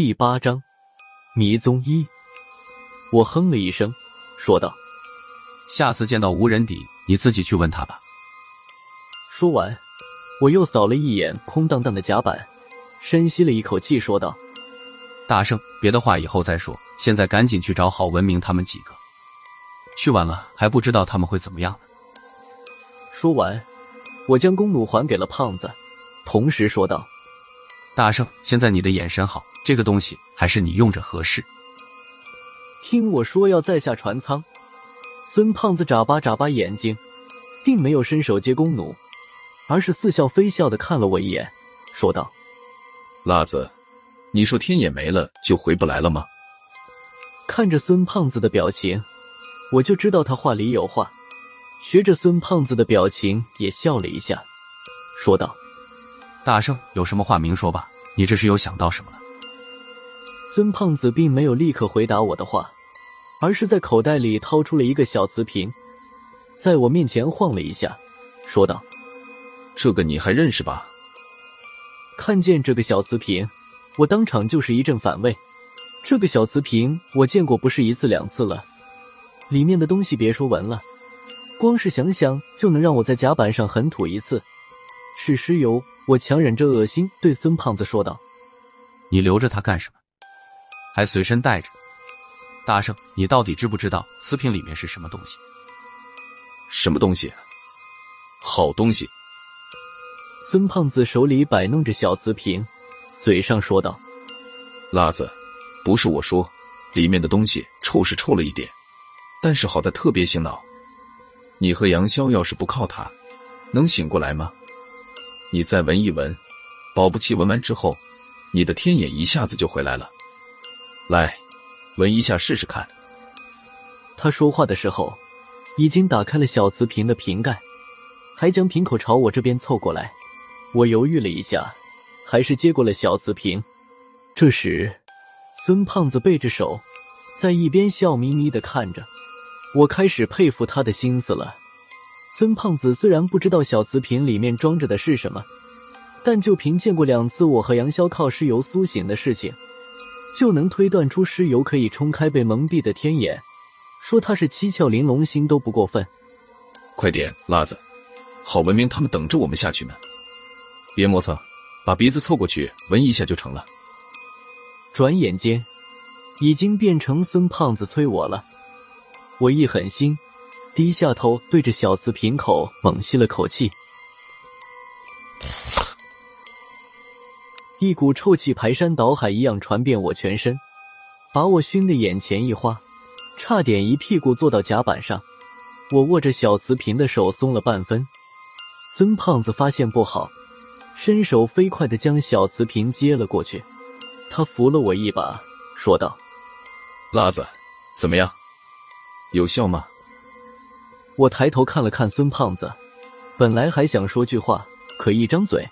第八章迷踪一。我哼了一声，说道：“下次见到无人敌，你自己去问他吧。”说完，我又扫了一眼空荡荡的甲板，深吸了一口气，说道：“大圣，别的话以后再说，现在赶紧去找郝文明他们几个。去晚了还不知道他们会怎么样呢。”说完，我将弓弩还给了胖子，同时说道。大圣，现在你的眼神好，这个东西还是你用着合适。听我说，要再下船舱。孙胖子眨巴眨巴眼睛，并没有伸手接弓弩，而是似笑非笑的看了我一眼，说道：“辣子，你说天也没了就回不来了吗？”看着孙胖子的表情，我就知道他话里有话。学着孙胖子的表情，也笑了一下，说道。大圣有什么话明说吧，你这是又想到什么了？孙胖子并没有立刻回答我的话，而是在口袋里掏出了一个小瓷瓶，在我面前晃了一下，说道：“这个你还认识吧？”看见这个小瓷瓶，我当场就是一阵反胃。这个小瓷瓶我见过不是一次两次了，里面的东西别说闻了，光是想想就能让我在甲板上狠吐一次。是尸油。我强忍着恶心，对孙胖子说道：“你留着它干什么？还随身带着？大圣，你到底知不知道瓷瓶里面是什么东西？什么东西？好东西。”孙胖子手里摆弄着小瓷瓶，嘴上说道：“辣子，不是我说，里面的东西臭是臭了一点，但是好在特别醒脑。你和杨潇要是不靠它，能醒过来吗？”你再闻一闻，保不齐闻完之后，你的天眼一下子就回来了。来，闻一下试试看。他说话的时候，已经打开了小瓷瓶的瓶盖，还将瓶口朝我这边凑过来。我犹豫了一下，还是接过了小瓷瓶。这时，孙胖子背着手，在一边笑眯眯的看着。我开始佩服他的心思了。孙胖子虽然不知道小瓷瓶里面装着的是什么，但就凭见过两次我和杨潇靠尸油苏醒的事情，就能推断出尸油可以冲开被蒙蔽的天眼。说他是七窍玲珑心都不过分。快点，辣子，郝文明他们等着我们下去呢。别磨蹭，把鼻子凑过去闻一下就成了。转眼间，已经变成孙胖子催我了。我一狠心。低下头，对着小瓷瓶口猛吸了口气，一股臭气排山倒海一样传遍我全身，把我熏得眼前一花，差点一屁股坐到甲板上。我握着小瓷瓶的手松了半分。孙胖子发现不好，伸手飞快的将小瓷瓶接了过去。他扶了我一把，说道：“辣子，怎么样？有效吗？”我抬头看了看孙胖子，本来还想说句话，可一张嘴，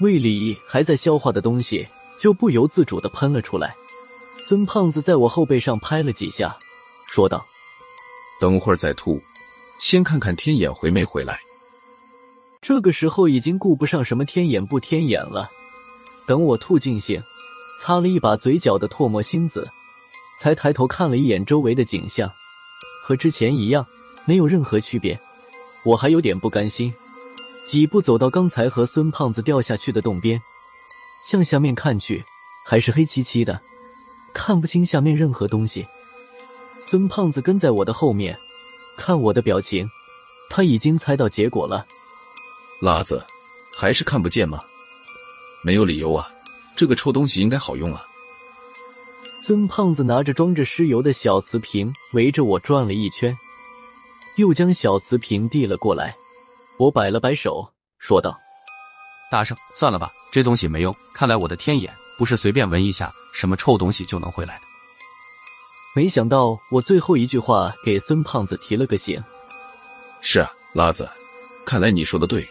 胃里还在消化的东西就不由自主的喷了出来。孙胖子在我后背上拍了几下，说道：“等会儿再吐，先看看天眼回没回来。”这个时候已经顾不上什么天眼不天眼了，等我吐尽兴。擦了一把嘴角的唾沫星子，才抬头看了一眼周围的景象，和之前一样，没有任何区别。我还有点不甘心，几步走到刚才和孙胖子掉下去的洞边，向下面看去，还是黑漆漆的，看不清下面任何东西。孙胖子跟在我的后面，看我的表情，他已经猜到结果了。辣子，还是看不见吗？没有理由啊。这个臭东西应该好用啊！孙胖子拿着装着尸油的小瓷瓶，围着我转了一圈，又将小瓷瓶递了过来。我摆了摆手，说道：“大圣，算了吧，这东西没用。看来我的天眼不是随便闻一下什么臭东西就能回来的。”没想到我最后一句话给孙胖子提了个醒。是啊，拉子，看来你说的对，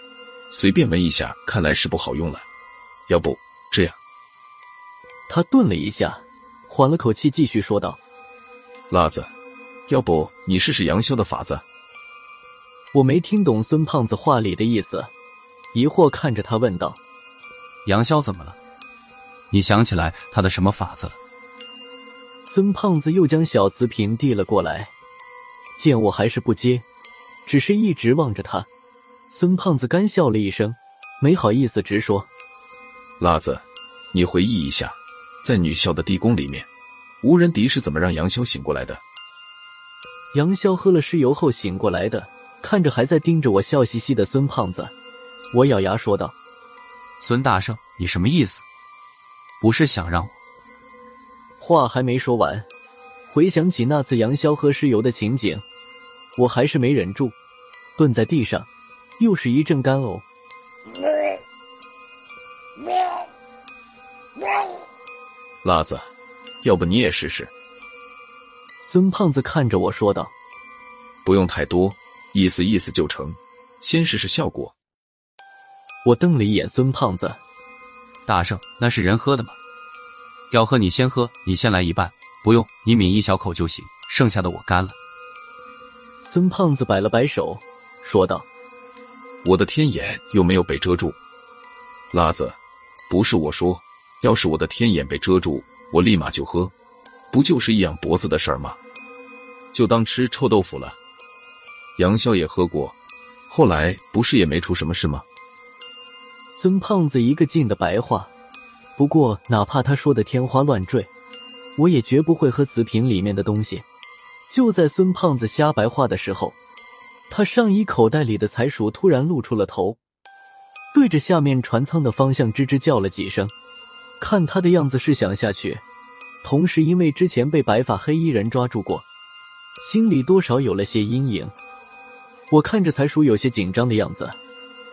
随便闻一下，看来是不好用了。要不这样？他顿了一下，缓了口气，继续说道：“辣子，要不你试试杨潇的法子？”我没听懂孙胖子话里的意思，疑惑看着他问道：“杨潇怎么了？你想起来他的什么法子了？”孙胖子又将小瓷瓶递了过来，见我还是不接，只是一直望着他。孙胖子干笑了一声，没好意思直说：“辣子，你回忆一下，在女校的地宫里面，无人敌是怎么让杨潇醒过来的？”杨潇喝了尸油后醒过来的，看着还在盯着我笑嘻嘻的孙胖子，我咬牙说道：“孙大圣，你什么意思？不是想让我……”话还没说完，回想起那次杨潇喝尸油的情景，我还是没忍住，蹲在地上。又是一阵干呕。辣子，要不你也试试？孙胖子看着我说道：“不用太多，意思意思就成，先试试效果。”我瞪了一眼孙胖子：“大圣，那是人喝的吗？要喝你先喝，你先来一半，不用你抿一小口就行，剩下的我干了。”孙胖子摆了摆手，说道。我的天眼又没有被遮住，辣子，不是我说，要是我的天眼被遮住，我立马就喝，不就是一仰脖子的事儿吗？就当吃臭豆腐了。杨潇也喝过，后来不是也没出什么事吗？孙胖子一个劲的白话，不过哪怕他说的天花乱坠，我也绝不会喝瓷瓶里面的东西。就在孙胖子瞎白话的时候。他上衣口袋里的财鼠突然露出了头，对着下面船舱的方向吱吱叫了几声。看他的样子是想下去，同时因为之前被白发黑衣人抓住过，心里多少有了些阴影。我看着财鼠有些紧张的样子，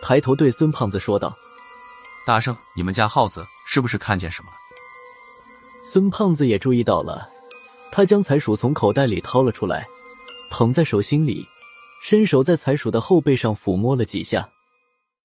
抬头对孙胖子说道：“大圣，你们家耗子是不是看见什么了？”孙胖子也注意到了，他将财鼠从口袋里掏了出来，捧在手心里。伸手在财鼠的后背上抚摸了几下。